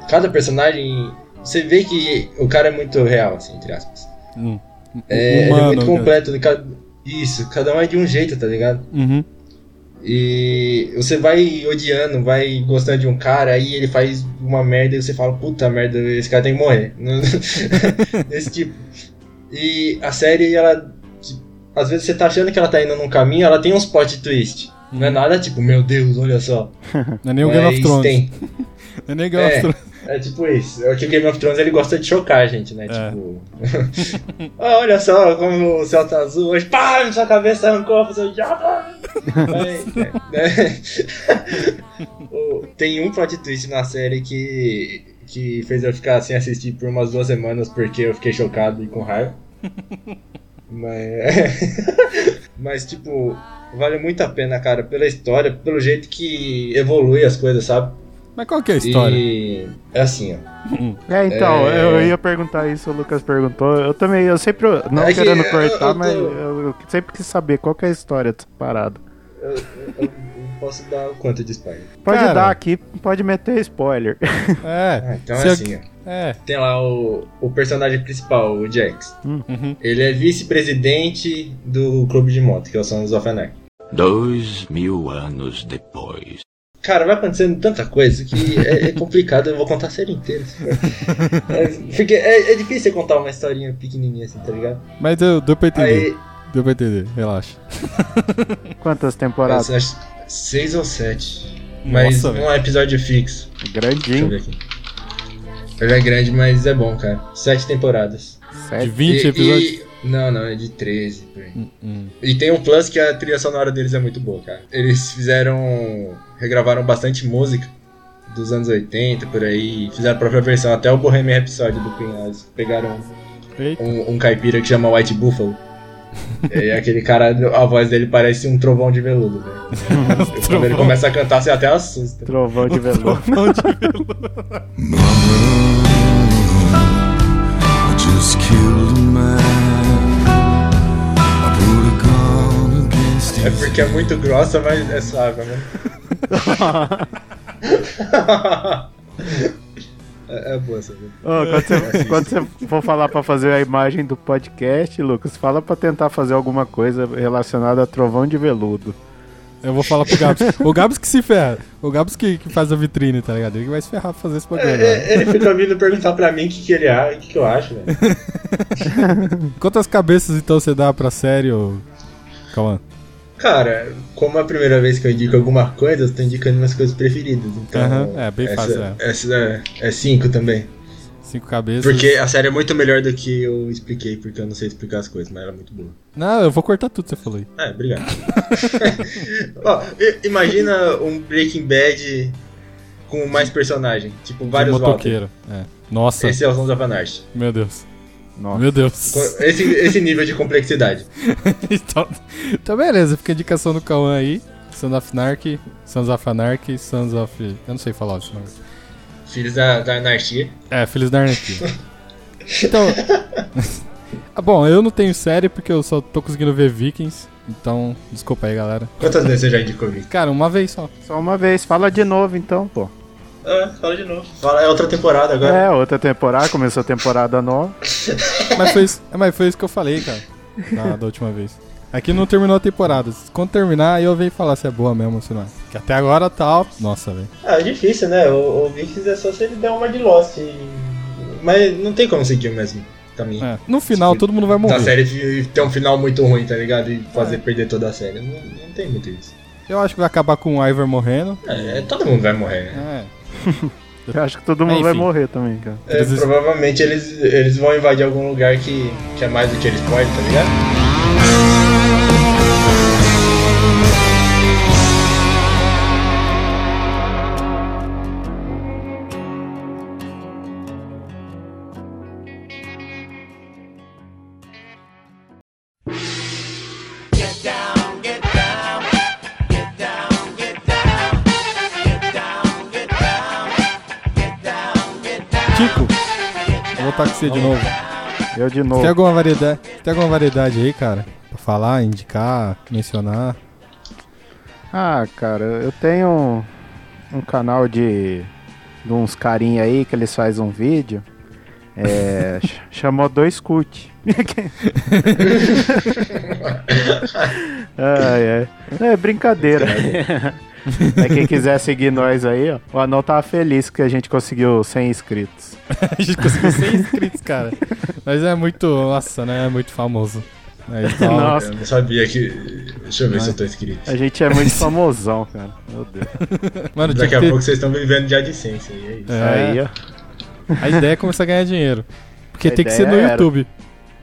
cada personagem. Você vê que o cara é muito real, assim, entre aspas. Hum. É, ele é Humano, muito cara. completo. cada- Isso, cada um é de um jeito, tá ligado? Uhum. E você vai odiando, vai gostando de um cara, aí ele faz uma merda e você fala, puta merda, esse cara tem que morrer. Desse tipo. E a série, ela. Às vezes você tá achando que ela tá indo num caminho, ela tem uns plot twist. Não é nada tipo, meu Deus, olha só. Não é nem o Game of Thrones. tem. Não é nem Game of É. Thrones. É tipo isso. É que o Game of Thrones ele gosta de chocar a gente, né? É. Tipo. Ah, olha só como o céu tá azul hoje. Pá, na sua cabeça arrancou seu diabo. É, é, é. O- Tem um plot twist na série que. que fez eu ficar sem assistir por umas duas semanas porque eu fiquei chocado e com raiva. Mas. Mas, tipo, vale muito a pena, cara, pela história, pelo jeito que evolui as coisas, sabe? Mas qual que é a história? E é assim, ó. É, então, É. eu ia perguntar isso, o Lucas perguntou. Eu também, eu sempre, não É que querendo eu- cortar, eu tô- mas eu, eu sempre quis saber qual que é a história dessa parada. Eu, eu- eu posso dar quanto de spoiler? Pode Cara. dar aqui, pode meter spoiler. É. Ah, então é eu- assim, ó. É. Tem lá o, o personagem principal, o Jax. Uhum. Ele é vice-presidente do clube de moto, que é o Sons of Anarchy. Dois mil anos depois. Cara, vai acontecendo tanta coisa que é, é complicado, eu vou contar a série inteira. É, porque é, é difícil você contar uma historinha pequenininha assim, tá ligado? Mas deu, deu pra entender. Aí, Deu pra entender, relaxa. Quantas temporadas? Eu acho seis ou sete. Mas Nossa, não é episódio fixo. Deixa eu Grandinho. ver aqui. Ele é grande, mas é bom, cara. Sete temporadas. De Sete. 20 E- episódios. e- Não, não, é de 13. Por aí. Hum, hum. E tem um plus que a trilha sonora deles é muito boa, cara. Eles fizeram. regravaram bastante música dos anos 80 por aí. Fizeram a própria versão, até o Bohemian Rhapsody do Queen. Eles pegaram um, um caipira que chama White Buffalo. E aquele cara, a voz dele parece um trovão de veludo, velho. Quando ele começa a cantar, você até assusta. Trovão de veludo. Não de veludo. I just killed a man. I put a gun against É porque é muito grossa, mas é suave, né? é, é boa essa. Ô, quando, você, quando você for falar pra fazer a imagem do podcast, Lucas, fala pra tentar fazer alguma coisa relacionada a trovão de veludo. Eu vou falar pro Gabs. O Gabs que se ferra. O Gabs que, que faz a vitrine, tá ligado? Ele que vai se ferrar pra fazer esse bagulho. É, né? é, ele fica vindo perguntar pra mim o que, que ele acha, o que, que eu acho, velho. Quantas cabeças então você dá pra série, ô. Calma. Cara, como é a primeira vez que eu indico alguma coisa, eu tô indicando minhas coisas preferidas. Então, Aham, é, bem essa, fácil, é. Essa é, é cinco também. Cinco cabeças. Porque a série é muito melhor do que eu expliquei, porque eu não sei explicar as coisas, mas ela é muito boa. Não, eu vou cortar tudo que você falou aí. É, obrigado. Ó, imagina um Breaking Bad com mais personagem, tipo vários motoqueiro. É. Nossa, Esse é o Sons of Anarchy. meu Deus. Nossa. Meu Deus. Esse, esse nível de complexidade. então, então, beleza, fica a indicação do Cauã aí. Sons of Anarchy, Sons of Anarchy, Sons of. Eu não sei falar esse nome. Filhos da, da anarquia. É, Filhos da Anarquia. Então. ah, bom, eu não tenho série porque eu só tô conseguindo ver Vikings. Então, desculpa aí, galera. Quantas vezes você já indicou Vic? Cara, uma vez só. Só uma vez, fala de novo então, pô. Ah, fala de novo. Fala, é outra temporada agora. É, outra temporada, começou a temporada nova. Mas foi isso, é, mas foi isso que eu falei, cara. Na, da última vez. Aqui não terminou a temporada. Quando terminar, aí eu venho falar se é boa mesmo ou se não é. Que até agora tá. Nossa, velho. Ah, é difícil, né? O, o Vikings é só se ele der uma de Lost. e- Mas não tem como seguir o mesmo caminho. É. No final, todo mundo vai Da morrer. série fi- ter um final muito ruim, tá ligado? E fazer perder toda a série. Não, não tem muito isso. Eu acho que vai acabar com o Ivor morrendo. É, todo mundo vai morrer, né? É. Eu acho que todo mundo vai morrer também, cara. É, provavelmente eles, eles vão invadir algum lugar que, que é mais do que eles podem, tá ligado? Você de novo. Eu de novo. Tem alguma variedade, tem alguma variedade aí, cara? Pra falar, indicar, mencionar? Ah, cara, eu tenho um, um canal de, de uns carinha aí que eles fazem um vídeo. É, ch- chamou Dois Cut. ai, ai. Não, é brincadeira. É, quem quiser seguir nós aí, ó. O Anão tava feliz que a gente conseguiu 100 inscritos. a gente conseguiu 100 inscritos, cara. Mas é muito, nossa, né? É muito famoso. É, então, Nossa. Eu não sabia que. Deixa eu ver se eu tô inscrito. A gente é muito famosão, cara. Meu Deus. Mano, Daqui que a ter- pouco vocês estão vivendo de AdSense. aí, é isso. É. Aí, ó. A ideia é começar a ganhar dinheiro. Porque A tem que ser no era. YouTube.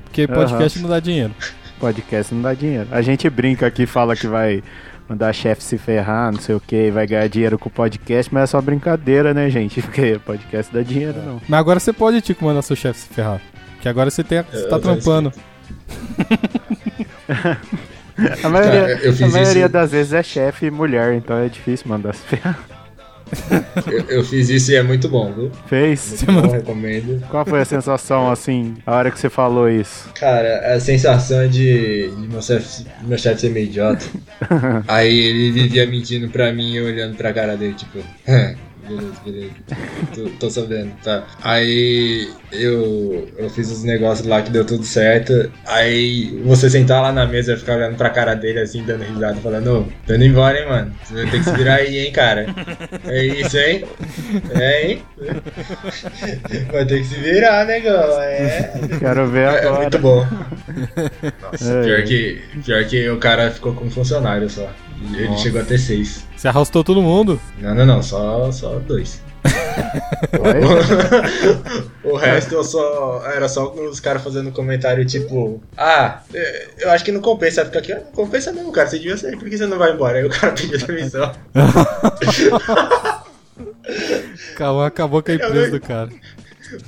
Porque podcast não dá dinheiro. Podcast não dá dinheiro. A gente brinca aqui, fala que vai mandar chefe se ferrar, não sei o que, vai ganhar dinheiro com o podcast, mas é só brincadeira, né, gente? Porque podcast dá dinheiro, não. Mas agora você pode, Tico, mandar seu chefe se ferrar. Porque agora você, tem, você tá trampando. A maioria, Cara, a maioria isso- das vezes é chefe e mulher, então é difícil mandar se ferrar. Eu, eu fiz isso e é muito bom, viu? Fez? Eu recomendo. Qual foi a sensação, assim, a hora que você falou isso? Cara, a sensação de, de meu chefe meu chefe ser meio idiota. Aí ele vivia mentindo pra mim e olhando pra cara dele, tipo, "Hã, beleza, beleza. Tô, tô sabendo, tá. Aí eu, eu fiz os negócios lá que deu tudo certo. Aí você sentar lá na mesa e ficar olhando pra cara dele assim, dando risada, falando, ô, tô indo embora, hein, mano. Você vai ter que se virar aí, hein, cara. É isso, hein? É, hein? Vai ter que se virar, negão. É. Quero ver É, é agora. muito bom. Nossa, É, pior, é. que, pior que o cara ficou com um funcionário só. Ele Nossa. chegou a ter seis. Você arrastou todo mundo. Não, não, não, só, só dois. o resto eu só. Era só os caras fazendo comentário tipo. Ah, eu acho que não compensa ficar aqui. Ah, Não compensa mesmo, cara. Você devia sair, por que você não vai embora? Aí o cara pediu demissão. Calma, acabou com a empresa do cara.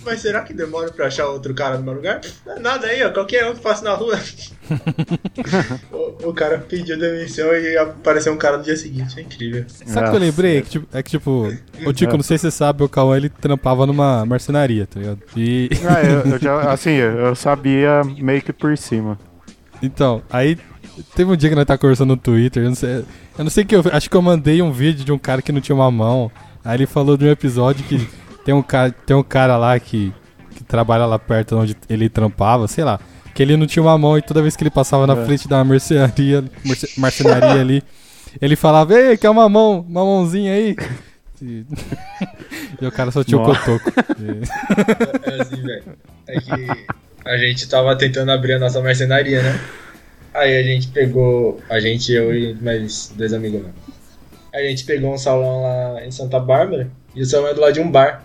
Mas será que demora pra achar outro cara no meu lugar? Não é nada aí, ó. Qualquer um que passa na rua. o, o cara pediu demissão e apareceu um cara no dia seguinte. É incrível. Sabe o que eu lembrei? Que, tipo, é que, tipo, o Tico, não sei se você sabe, o Cauã, ele trampava numa marcenaria, tá ligado? E, Ah, eu, eu já, assim, eu sabia meio que por cima. então, aí, teve um dia que nós tá conversando no Twitter, eu não sei, eu não sei que eu, acho que eu mandei um vídeo de um cara que não tinha uma mão, aí ele falou de um episódio que tem um cara, tem um cara lá que, que trabalha lá perto onde ele trampava, sei lá, que ele não tinha uma mão e toda vez que ele passava na É. frente da mercearia, merce- marcenaria ali, ele falava, ei, quer uma mão, uma mãozinha aí? E, e o cara só tinha o cotoco. E- É assim, velho. É que a gente tava tentando abrir a nossa marcenaria, né? Aí a gente pegou. A gente, eu e mais dois amigos meus. A gente pegou um salão lá em Santa Bárbara e o salão é do lado de um bar.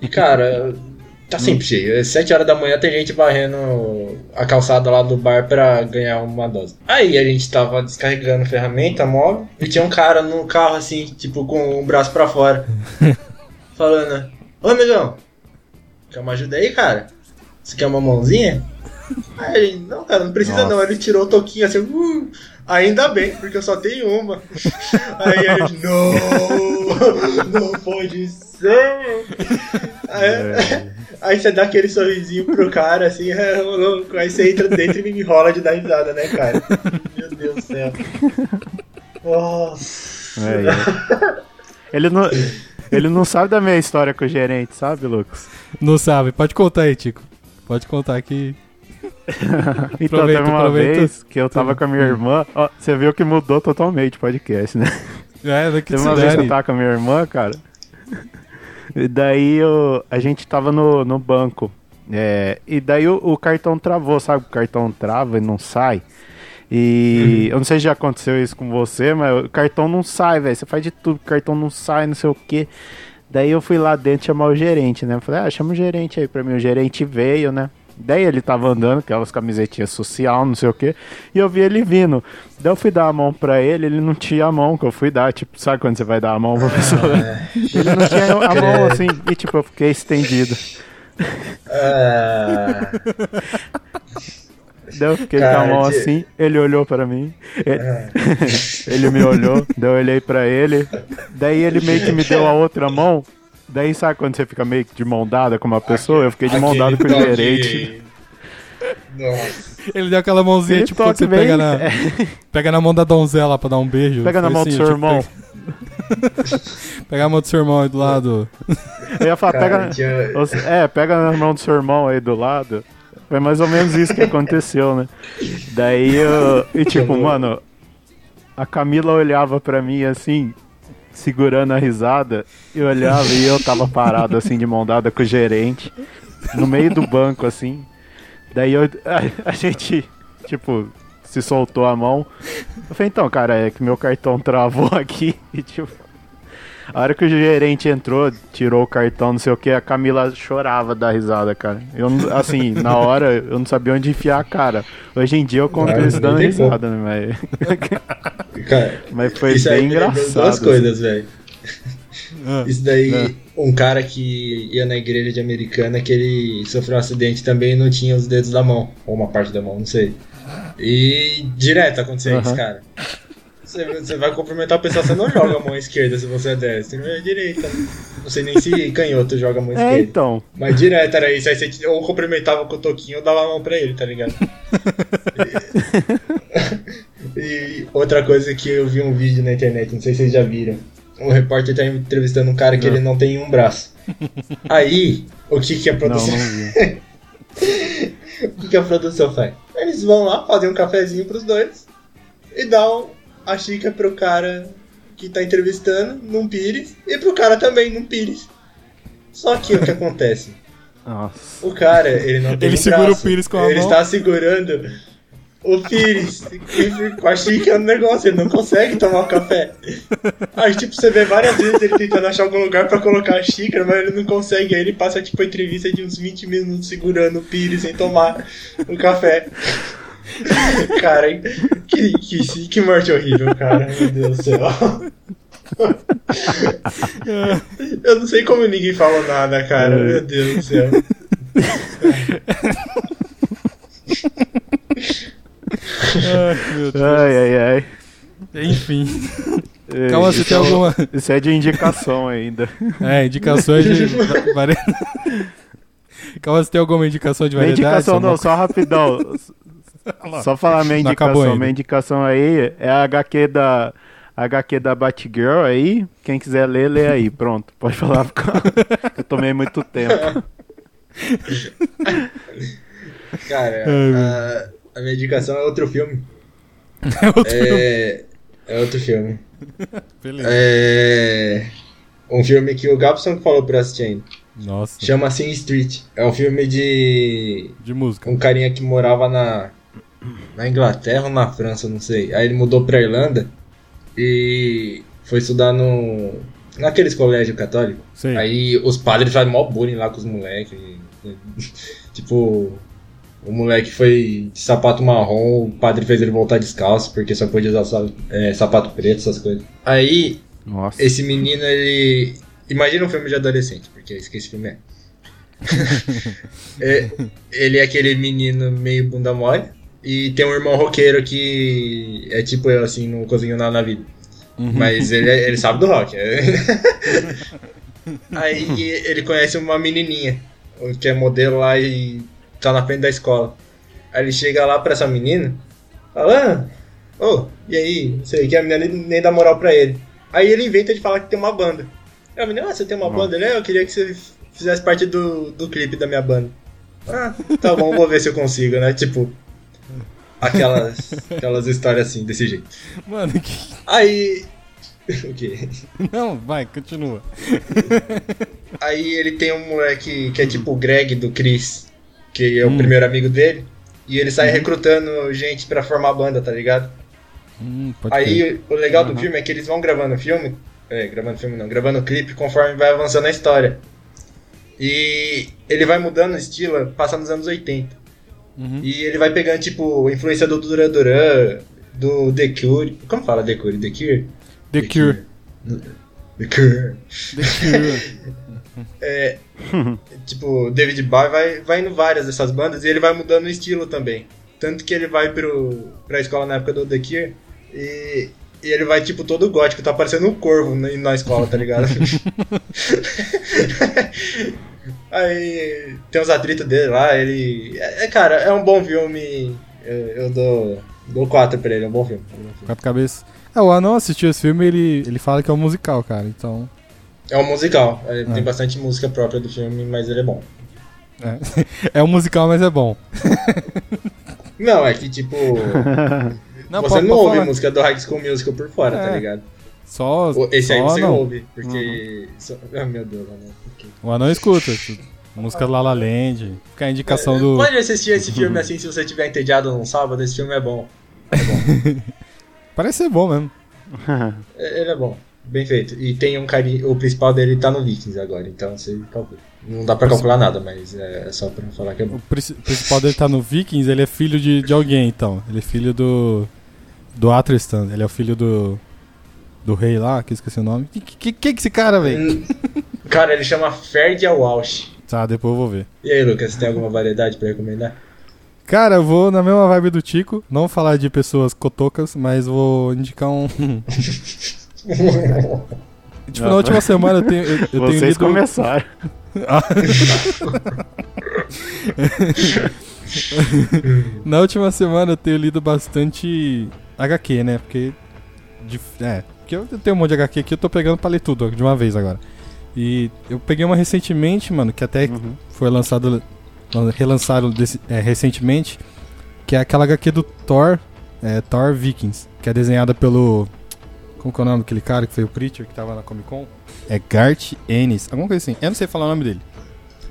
E cara, tá sempre cheio. Às 7 horas da manhã tem gente varrendo a calçada lá do bar pra ganhar uma dose. Aí a gente tava descarregando ferramenta móvel e tinha um cara no carro assim, tipo, com o braço pra fora. Falando, ô amigão, quer uma ajuda aí, cara? Você quer uma mãozinha? Aí ele, não, cara, não precisa Nossa. não. Ele tirou o toquinho assim, uh, ainda bem, porque eu só tenho uma. Aí ele, não, não pode ser. Aí, aí você dá aquele sorrisinho pro cara, assim, é, louco. aí você entra dentro e me enrola de dar risada, né, cara? Meu Deus do céu. Nossa. É, é. Ele não, ele não sabe da minha história com o gerente, sabe, Lucas? Não sabe, pode contar aí, Tico. Pode contar que. Então, Aproveita, teve uma aproveita. vez que eu tava com a minha irmã. Ó, você viu que mudou totalmente o podcast, né? É, daqui Teve uma vez que eu tava com a minha irmã, cara. E daí eu, a gente tava no, no banco. É, e daí o, o cartão travou, sabe? O cartão trava e não sai. E eu não sei se já aconteceu isso com você, mas o cartão não sai, velho. Você faz de tudo, o cartão não sai, não sei o quê. Daí eu fui lá dentro chamar o gerente, né? Eu falei, ah, chama o gerente aí pra mim. O gerente veio, né? Daí ele tava andando, aquelas camisetinhas social, não sei o quê. E eu vi ele vindo. Daí eu fui dar a mão pra ele, ele não tinha a mão que eu fui dar. Tipo, sabe quando você vai dar a mão pra pessoa? Ele não tinha a mão assim. E tipo, eu fiquei estendido. Ah, Daí eu fiquei com Cara, a mão que- assim, ele olhou pra mim, ele, ele me olhou, daí eu olhei pra ele, daí ele meio que me deu a outra mão, daí sabe quando você fica meio que de mão dada com uma pessoa? Eu fiquei de mão dada com o aquele gerente. Nossa. Ele deu aquela mãozinha, Ele tipo, quando você bem, pega na, é. pega na mão da donzela pra dar um beijo. Pega na mão do assim, seu tipo, irmão. pega- Pega a mão do seu irmão aí do lado. Eu ia falar, Cara, pega, os- é, pega na mão do seu irmão aí do lado. Foi mais ou menos isso que aconteceu, né? Daí eu. E tipo, mano, a Camila olhava pra mim assim, segurando a risada, e olhava e eu tava parado assim de mão dada com o gerente, no meio do banco assim. Daí eu, a, a gente, tipo, se soltou a mão. Eu falei, então, cara, é que meu cartão travou aqui e tipo. A hora que o gerente entrou, tirou o cartão, não sei o que, a Camila chorava da risada, cara. Eu, assim, na hora eu não sabia onde enfiar a cara. Hoje em dia eu conto Claro, eles dando risada, né? Mas, Cara, mas foi isso bem engraçado. duas assim. coisas, velho. Ah, Isso daí, É. um cara que ia na igreja de americana, que ele sofreu um acidente também e não tinha os dedos da mão, ou uma parte da mão, não sei. E direto aconteceu isso, Aham. cara. Você, vai cumprimentar a pessoa, você não joga a mão esquerda se você é destro, é direita. Não sei nem se canhoto joga a mão É, esquerda. então. Mas direto era isso, aí você ou cumprimentava com o toquinho ou dava a mão pra ele, tá ligado? E, e outra coisa que eu vi um vídeo na internet, não sei se vocês já viram. Um repórter tá entrevistando um cara que ele não tem um braço. Aí, o que que a Não, produção... não vi. o que que a produção faz? Eles vão lá, fazem um cafezinho pros dois e dão a xícara pro cara que tá entrevistando, num pires, e pro cara também, num pires. Só que o que acontece? Nossa. O cara, ele não tem Ele um segura o braço. pires com a Ele mão. está segurando o pires com a xícara no negócio. Ele não consegue tomar o café. Aí, tipo, você vê várias vezes ele tentando achar algum lugar pra colocar a xícara, mas ele não consegue. Aí ele passa, tipo, a entrevista de uns 20 minutos segurando o pires sem tomar o café. Cara, que, que, que morte horrível, cara. Meu Deus do céu. Eu não sei como ninguém falou nada, cara. Meu Deus do céu. Ai, meu Deus. Ai, ai, ai. Enfim. É, Calma, você tem é alguma. Isso é de indicação ainda. É, indicações de. Calma, você tem alguma indicação de variedade? indicação não, só rapidão. Só falar minha indicação. Minha indicação aí é a HQ da. a HQ da Batgirl aí. Quem quiser ler, lê aí. Pronto. Pode falar. Eu tomei muito tempo. Cara, a, a minha indicação é outro filme. É outro filme. É, é outro filme. Beleza. É um filme que o Gabson falou pra assistir ainda. Nossa, Chama Sin Street. É um filme de de música. um carinha que morava na, na Inglaterra ou na França, não sei. Aí ele mudou pra Irlanda e foi estudar no naqueles colégios católicos. Aí os padres fazem mó bullying lá com os moleques. tipo, o moleque foi de sapato marrom, o padre fez ele voltar descalço porque só podia usar sa- é, sapato preto, essas coisas. Aí Nossa. esse menino, ele. Imagina um filme de adolescente, porque é isso que esse filme é. É, ele é aquele menino meio bunda mole. E tem um irmão roqueiro que é tipo eu, assim, não cozinho nada na vida. Mas ele, é- ele sabe do rock. é. Aí ele conhece uma menininha, que é modelo lá e tá na frente da escola. Aí ele chega lá pra essa menina, fala, ah, ô, e aí, não sei que, a menina nem, nem dá moral pra ele. Aí ele inventa de falar que tem uma banda. Aí a menina, ah, você tem uma banda? Ele, é, eu queria que você fizesse parte do, do clipe da minha banda. Ah, tá bom, vou ver se eu consigo, né? Tipo, aquelas, aquelas histórias assim, desse jeito. Mano, que... Aí. O quê? Não, vai, continua. Aí ele tem um moleque que é tipo o Greg do Chris, que é o Hum. primeiro amigo dele. E ele sai recrutando gente pra formar banda, tá ligado? Hum. Aí o legal do filme é que eles vão gravando filme. É, gravando filme não, gravando o clipe conforme vai avançando a história. E ele vai mudando o estilo, passando nos anos 80. Uhum. E ele vai pegando, tipo, influência do Duran Duran, do The Cure. Como fala The Cure? The Cure? The Cure. The Cure. The Cure. É, tipo, David Bowie vai, vai indo várias dessas bandas e ele vai mudando o estilo também. Tanto que ele vai pro, pra escola na época do The Cure e, e ele vai, tipo, todo gótico, tá parecendo um corvo na, na escola, tá ligado? Aí tem os atritos dele lá, ele. É, é, cara, é um bom filme. Eu, eu dou. Dou 4 pra ele, é um bom filme. é um bom filme. Quatro cabeças. É, o Anão assistiu esse filme ele, ele fala que é um musical, cara. Então. É um musical, é, É. tem bastante música própria do filme, mas ele é bom. É, é um musical, mas é bom. Não, é que tipo. Não, você pode- não pode ouve falar. música do High School Musical por fora, É. tá ligado? Só. Esse aí só você não. ouve, porque. só- Ah, meu Deus, mano. quê? O Anão escuta. tipo, Música do La La Land. Fica a indicação do. Pode assistir esse filme assim se você tiver entediado num sábado, esse filme é bom. Parece ser bom mesmo. É- Ele é bom. Bem feito. E tem um carinho. O principal dele tá no Vikings agora, então você calcula. Não dá pra calcular nada, mas é só pra falar que é bom. O princi- principal dele tá no Vikings, ele é filho de, de alguém, então. Ele é filho do. Do Atristan. Ele é o filho do. Do rei lá, que eu esqueci o nome. Que que, que, que esse cara, velho? Hum, Cara, ele chama Ferdia Walsh. Tá, depois eu vou ver. E aí, Lucas, você tem alguma variedade pra recomendar? Cara, eu vou na mesma vibe do Tico. Não falar de pessoas cotocas, mas vou indicar um. tipo, na última semana eu tenho. Eu, eu tenho Vocês lido... começaram. Na última semana eu tenho lido bastante HQ, né? Porque. de- é, porque eu tenho um monte de HQ aqui, eu tô pegando pra ler tudo de uma vez agora. E eu peguei uma recentemente, mano, que até foi lançado. Relançaram desse- é, recentemente, que é aquela HQ do Thor, é, Thor Vikings, que é desenhada pelo. Como que é o nome daquele cara que foi o Preacher que tava na Comic Con? É Gart Ennis, alguma coisa assim. Eu não sei falar o nome dele.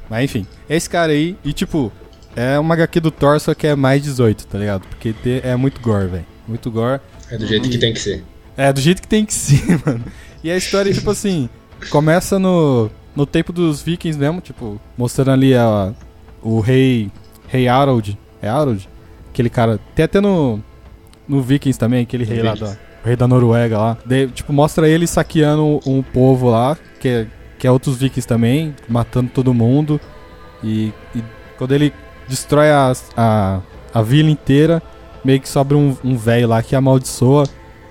Mas enfim, é esse cara aí, e tipo, é uma HQ do Thor, só que é mais 18, tá ligado? Porque é muito gore, velho. Muito gore. É do jeito que tem que ser. É, do jeito que tem que ser, mano. E a história, tipo assim, começa no, no tempo dos vikings mesmo, tipo, mostrando ali a, o rei. Rei Harold. É Harold? Aquele cara. Tem até no. No Vikings também, aquele rei lá da. O rei da Noruega lá. Daí, tipo, mostra ele saqueando um povo lá, que é, que é outros vikings também, matando todo mundo. E, e quando ele destrói as- a, a vila inteira, meio que sobra um, um velho lá que amaldiçoa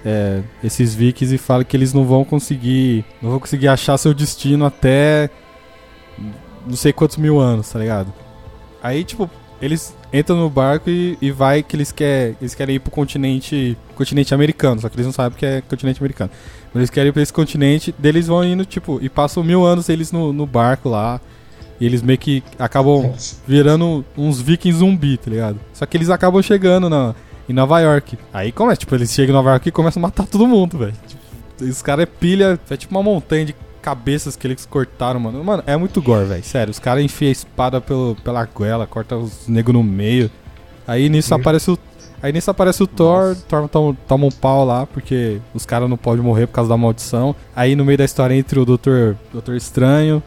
é, esses vikings e fala que eles não vão conseguir. Não vão conseguir achar seu destino até. Não sei quantos mil anos, tá ligado? Aí, tipo, eles entram no barco e, e vai que eles, quer, eles querem ir pro continente. Continente americano, só que eles não sabem que é continente americano. Mas eles querem ir pra esse continente, daí eles vão indo, tipo, e passam mil anos eles no, no barco lá. E eles meio que acabam virando uns vikings zumbi, tá ligado? Só que eles acabam chegando na, em Nova York. Aí começa, tipo, eles chegam em Nova York e começam a matar todo mundo, velho. Tipo, os caras é pilha, é tipo uma montanha de cabeças que eles cortaram, mano. Mano, é muito gore, velho. Sério, os caras enfiam a espada pelo, pela goela, corta os negros no meio. Aí nisso aparece o. Aí nisso aparece o Thor, Thor toma, toma um pau lá, porque os caras não podem morrer por causa da maldição. Aí no meio da história entra o Doutor, Doutor Estranho,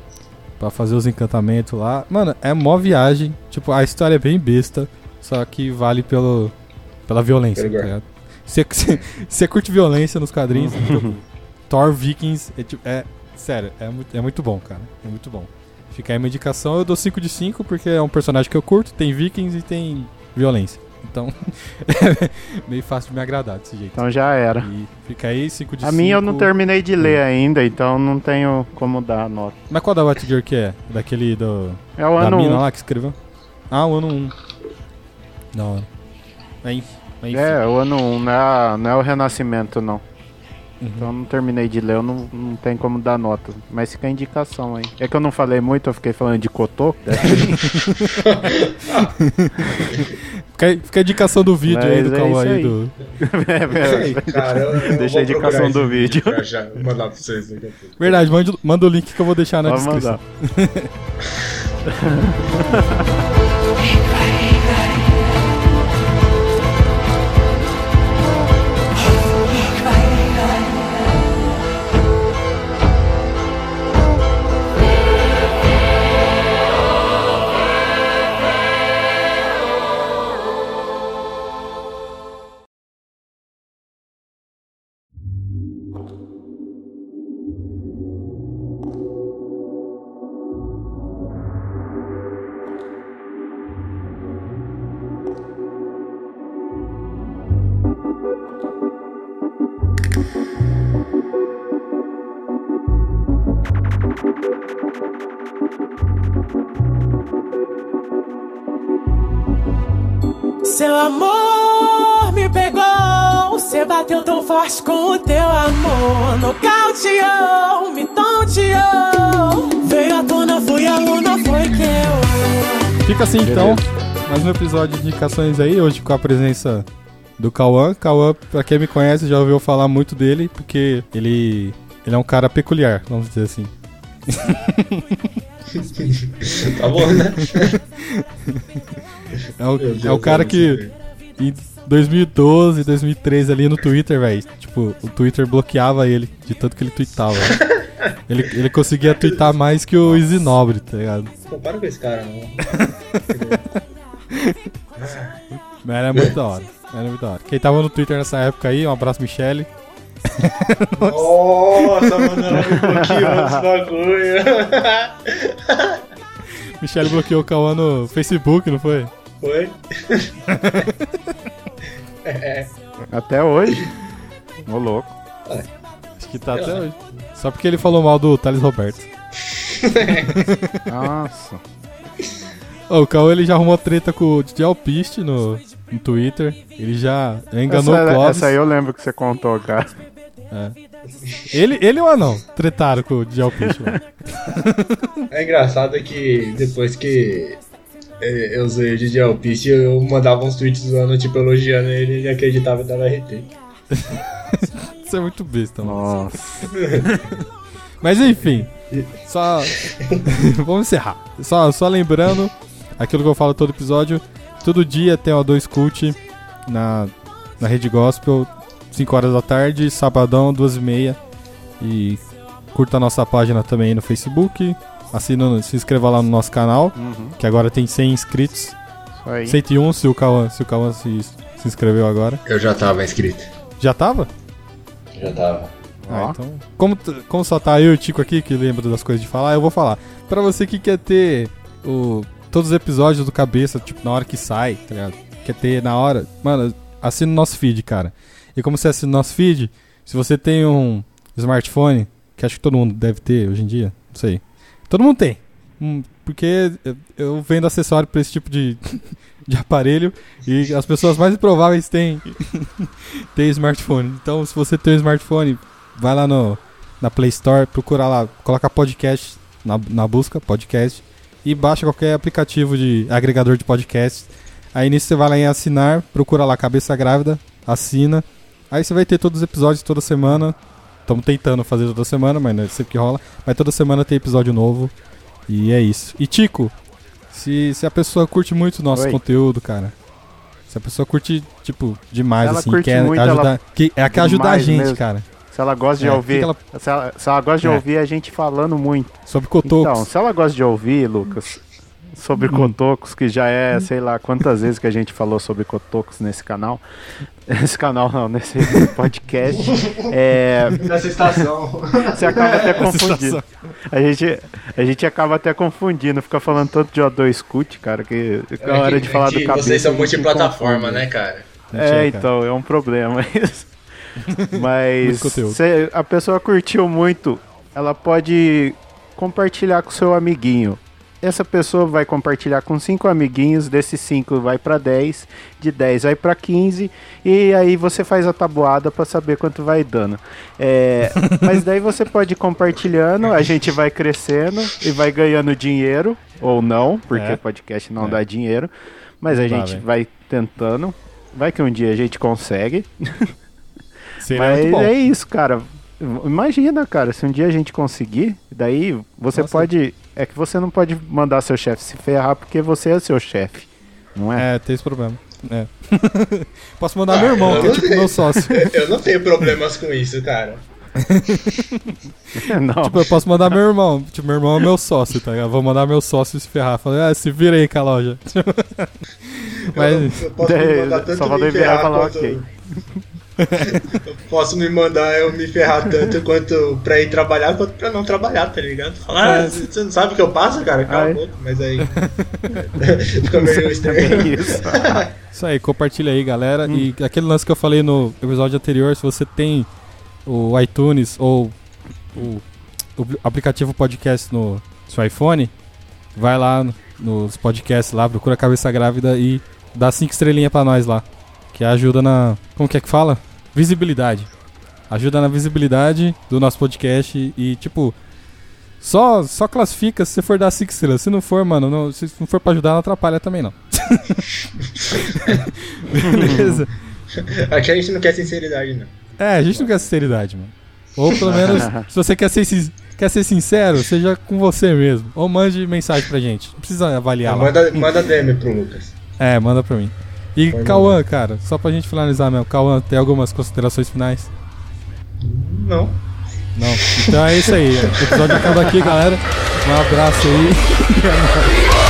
Pra fazer os encantamentos lá. Mano, é mó viagem. Tipo, a história é bem besta. Só que vale pelo, pela violência, tá ligado? Você, você, você curte violência nos quadrinhos. então, Thor Vikings é, tipo, é sério, é muito, é muito bom, cara. É muito bom. Fica aí uma indicação. Eu dou 5 de 5 porque é um personagem que eu curto. Tem Vikings e tem violência. Então, é meio fácil de me agradar desse jeito. Então já era. E fica aí 5 de 5. A minha eu não terminei de ler ainda, então não tenho como dar a nota. Mas qual da Batgirl que é? Daquele do. É o da ano mina 1. lá que escreveu? Ah, o ano 1. Da hora. Mas enfim. É, o ano 1, não é, não é o Renascimento, não. Então eu não terminei de ler, eu não, não tem como dar nota. Mas fica a indicação aí. É que eu não falei muito, eu fiquei falando de Cotô. Fica, aí- fica a indicação do vídeo aí do Mas é Cauã isso aí. aí. Do... É, é. Cara, eu, eu Deixa a vou indicação do vídeo. pra já mandar pra vocês daqui a pouco. Verdade, manda, manda o link que eu vou deixar na Pode descrição. bateu tão forte com o teu amor. Nocauteou, me tonteou. Veio à tona, fui aluna, foi que eu. Fica assim então, mais um episódio de indicações aí, hoje com a presença do Cauã. Cauã, pra quem me conhece, já ouviu falar muito dele, porque ele, ele é um cara peculiar, vamos dizer assim. Tá bom, né? É o, é o cara que 2012, 2013 ali no Twitter, velho, tipo, o Twitter bloqueava ele de tanto que ele tweetava. ele, ele conseguia tweetar mais que o Easy Nobre, tá ligado? Pô, para com esse cara, não. Mas era muito da hora. Era muito da hora. Quem tava no Twitter nessa época aí, um abraço, Michele. Nossa, mano, ela me bloqueou esse bagulho. Michele bloqueou o Cauã no Facebook, não foi? Foi? é. Até hoje. Ô louco. Acho que tá até hoje. Só porque ele falou mal do Thales Roberto. Nossa. Ô, o Cauã ele já arrumou treta com o DJ Alpiste no, no Twitter. Ele já enganou essa, o Clóvis. essa aí eu lembro que você contou, cara. É. Ele, ele ou não? Tretaram com o DJ Alpiste. É engraçado que depois que eu usei o DJ Alpiste, eu mandava uns tweets zoando, tipo, elogiando ele e acreditava e dava RT. Isso é muito besta, mano. Nossa. Mas enfim, só. Vamos encerrar. Só, só lembrando aquilo que eu falo todo episódio: todo dia tem o A2 Cult na, na Rede Gospel, 5 horas da tarde, sabadão, 2 e meia. E curta a nossa página também no Facebook. Assina, se inscreva lá no nosso canal, Uhum. que agora tem 100 inscritos. Isso aí. 101 se o Cauã, se, o Cauã se, se inscreveu agora. Eu já tava inscrito. Já tava? Já tava. Ah, então. Como, como só tá eu e o Tico aqui, que lembra das coisas de falar, eu vou falar. Pra você que quer ter o, todos os episódios do cabeça, tipo, na hora que sai, tá ligado? Quer ter na hora, mano, assina o nosso feed, cara. E como você assina o nosso feed, se você tem um smartphone, que acho que todo mundo deve ter hoje em dia, não sei. Todo mundo tem. Hum, Porque eu- vendo acessório pra esse tipo de, de aparelho e as pessoas mais improváveis têm, têm smartphone. Então, se você tem um smartphone, vai lá no, na Play Store, procura lá, coloca podcast na, na busca, podcast, e baixa qualquer aplicativo de agregador de podcast. Aí nisso você vai lá em assinar, procura lá Cabeça Grávida, assina. Aí você vai ter todos os episódios toda semana. Estamos tentando fazer toda semana, mas não é sempre que rola. Mas toda semana tem episódio novo. E é isso. E Tico, se, se a pessoa curte muito o nosso Oi. conteúdo, cara. Se a pessoa curte, tipo, demais, Ela assim, quer muito, ajudar. ela- Que, é que ajuda a gente, mesmo. cara. Se ela gosta de É, ouvir. ela- Se, ela, se ela gosta de É. ouvir a gente falando muito. Sobre cotocos. Então, se ela gosta de ouvir, Lucas, sobre Hum. cotocos, que já é, sei lá, quantas vezes que a gente falou sobre cotocos nesse canal. Nesse canal não, nesse podcast. É, Nessa estação. você acaba até confundindo. A gente, a gente acaba até confundindo, fica falando tanto de O2 Cut, cara, que na hora de falar do cabeça. Vocês são a multiplataforma, né, cara? É, então, é um problema isso. Mas se a pessoa curtiu muito, ela pode compartilhar com seu amiguinho. Essa pessoa vai compartilhar com cinco amiguinhos, desses cinco vai pra 10, de 10 vai pra 15, e aí você faz a tabuada pra saber quanto vai dando. É, mas daí você pode ir compartilhando, a gente vai crescendo e vai ganhando dinheiro, ou não, porque É. podcast não É. dá dinheiro, mas a gente vai tentando. Vai que um dia a gente consegue. Seria Mas muito bom. é isso, cara. Imagina, cara, se um dia a gente conseguir, daí você Nossa. pode. É que você não pode mandar seu chefe se ferrar porque você é seu chefe. Não é? É, tem esse problema. É. Posso mandar meu irmão, que é tipo meu sócio. Eu não tenho problemas com isso, cara. não. Tipo, eu posso mandar meu irmão. Tipo, meu irmão é meu sócio, tá ligado? Vou mandar meu sócio se ferrar. Falar, ah, se vira aí com a loja. Mas. Eu posso me mandar tanto Só me falei ferrar falar quanto... ok. Eu posso me mandar eu me ferrar tanto quanto pra ir trabalhar quanto pra não trabalhar, tá ligado? Falar, ah, você não sabe o que eu passo, cara? Cala a boca, mas aí. Fica meio estranho. Isso. Isso aí, compartilha aí, galera. E aquele lance que eu falei no episódio anterior, se você tem o iTunes ou o, o aplicativo podcast no seu iPhone, vai lá no- nos podcasts lá, procura Cabeça Grávida e dá cinco estrelinhas pra nós lá. Que ajuda na. Como que é que fala? Visibilidade. Ajuda na visibilidade do nosso podcast e, tipo. Só, só classifica se você for dar cinco estrelas. Se não for, mano, não- se não for pra ajudar, não atrapalha também não. Beleza? Aqui a gente não quer sinceridade, não. É, a gente não quer sinceridade, mano. Ou pelo menos, se você quer ser, quer ser sincero, seja com você mesmo. Ou mande mensagem pra gente. Não precisa avaliar lá. Manda, manda DM pro Lucas. É, manda pra mim. E Cauã, cara, só pra gente finalizar mesmo. Cauã, tem algumas considerações finais? Não. Não. Então é isso aí. O episódio acaba aqui, galera. Um abraço aí.